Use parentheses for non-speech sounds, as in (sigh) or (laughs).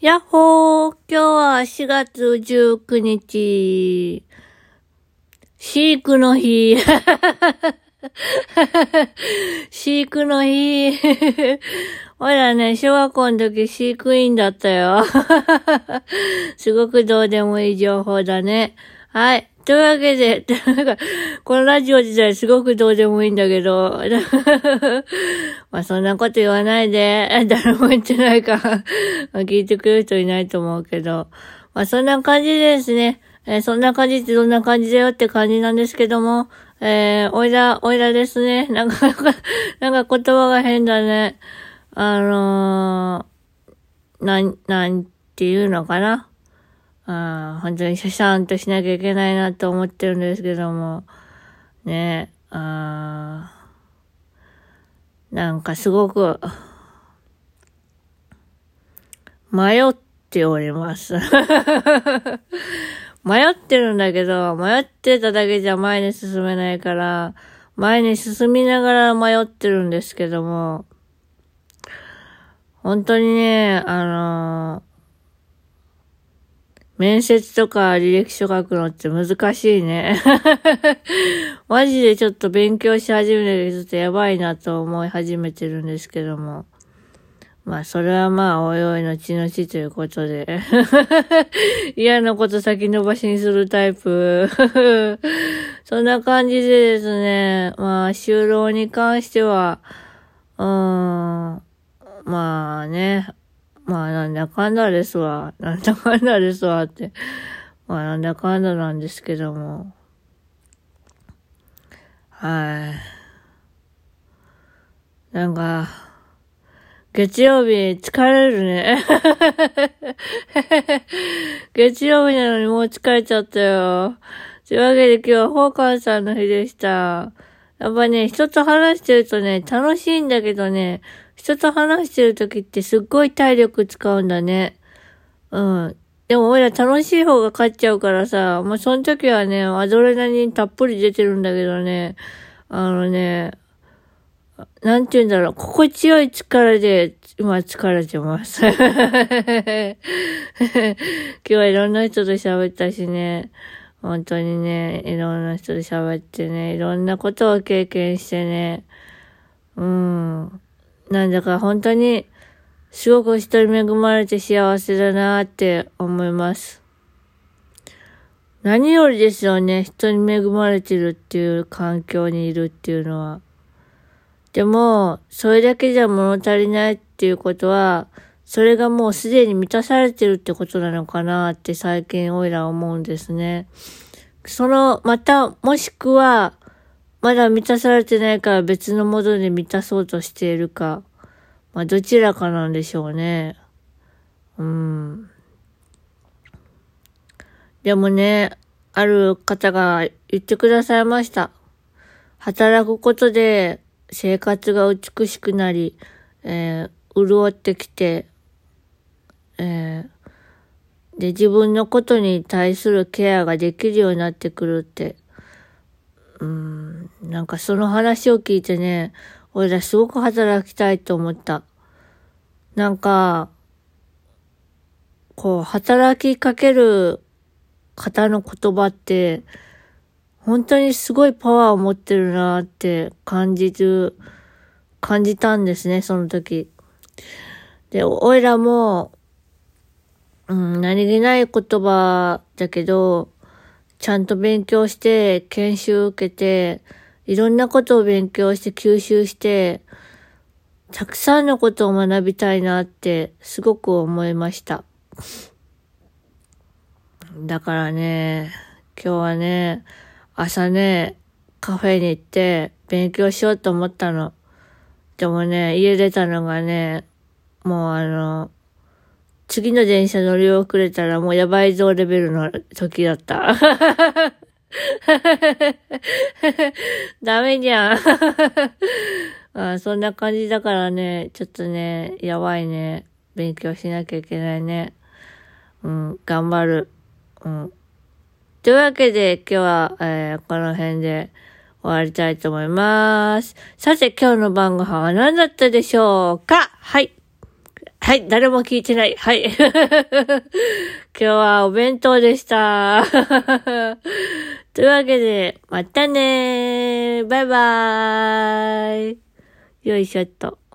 やっほー今日は4月19日、飼育の日。(laughs) 飼育の日。(laughs) ほらね、小学校の時飼育員だったよ。(laughs) すごくどうでもいい情報だね。はい。というわけで、なんか、このラジオ自体すごくどうでもいいんだけど、(laughs) まあそんなこと言わないで、誰も言ってないか (laughs) まあ聞いてくれる人いないと思うけど、まあそんな感じですね。えー、そんな感じってどんな感じだよって感じなんですけども、えー、おいら、おいらですね。(laughs) なんか、なんか言葉が変だね。あのー、なん、なんていうのかな。あ本当にシャシャンとしなきゃいけないなと思ってるんですけども、ね、あなんかすごく、迷っております。(laughs) 迷ってるんだけど、迷ってただけじゃ前に進めないから、前に進みながら迷ってるんですけども、本当にね、あの面接とか履歴書書くのって難しいね。(laughs) マジでちょっと勉強し始めるとちょっとやばいなと思い始めてるんですけども。まあ、それはまあ、おいおいのちのちということで。(laughs) 嫌なこと先延ばしにするタイプ。(laughs) そんな感じでですね、まあ、就労に関しては、うーん、まあね、まあなんだかんだですわ。なんだかんだですわって。まあなんだかんだなんですけども。はい。なんか、月曜日疲れるね。(laughs) 月曜日なのにもう疲れちゃったよ。というわけで今日はホーカーさんの日でした。やっぱね、人と話してるとね、楽しいんだけどね、人と話してる時ってすっごい体力使うんだね。うん。でも俺ら楽しい方が勝っちゃうからさ、もうその時はね、アドレナリンたっぷり出てるんだけどね、あのね、なんて言うんだろう、心地よい力で、今疲れてます。(laughs) 今日はいろんな人と喋ったしね、本当にね、いろんな人と喋ってね、いろんなことを経験してね、うん。なんだか本当に、すごく人に恵まれて幸せだなって思います。何よりですよね、人に恵まれてるっていう環境にいるっていうのは。でも、それだけじゃ物足りないっていうことは、それがもうすでに満たされてるってことなのかなって最近おいら思うんですね。その、また、もしくは、まだ満たされてないから別のもので満たそうとしているか。まあ、どちらかなんでしょうね。うん。でもね、ある方が言ってくださいました。働くことで生活が美しくなり、えー、潤ってきて、えー、で、自分のことに対するケアができるようになってくるって。うん、なんかその話を聞いてね、俺らすごく働きたいと思った。なんか、こう、働きかける方の言葉って、本当にすごいパワーを持ってるなって感じる、感じたんですね、その時。で、おいらも、うん、何気ない言葉だけど、ちゃんと勉強して、研修受けて、いろんなことを勉強して吸収して、たくさんのことを学びたいなってすごく思いました。だからね、今日はね、朝ね、カフェに行って勉強しようと思ったの。でもね、家出たのがね、もうあの、次の電車乗り遅れたらもうやばいぞレベルの時だった。(laughs) ダメじゃん (laughs) あ。そんな感じだからね、ちょっとね、やばいね。勉強しなきゃいけないね。うん、頑張る。うん。というわけで、今日は、えー、この辺で終わりたいと思います。さて、今日の晩ご飯は何だったでしょうか？はい。はい、誰も聞いてない。はい。(laughs) 今日はお弁当でした。(laughs) というわけで、またねー。バイバーイ。よいしょっと。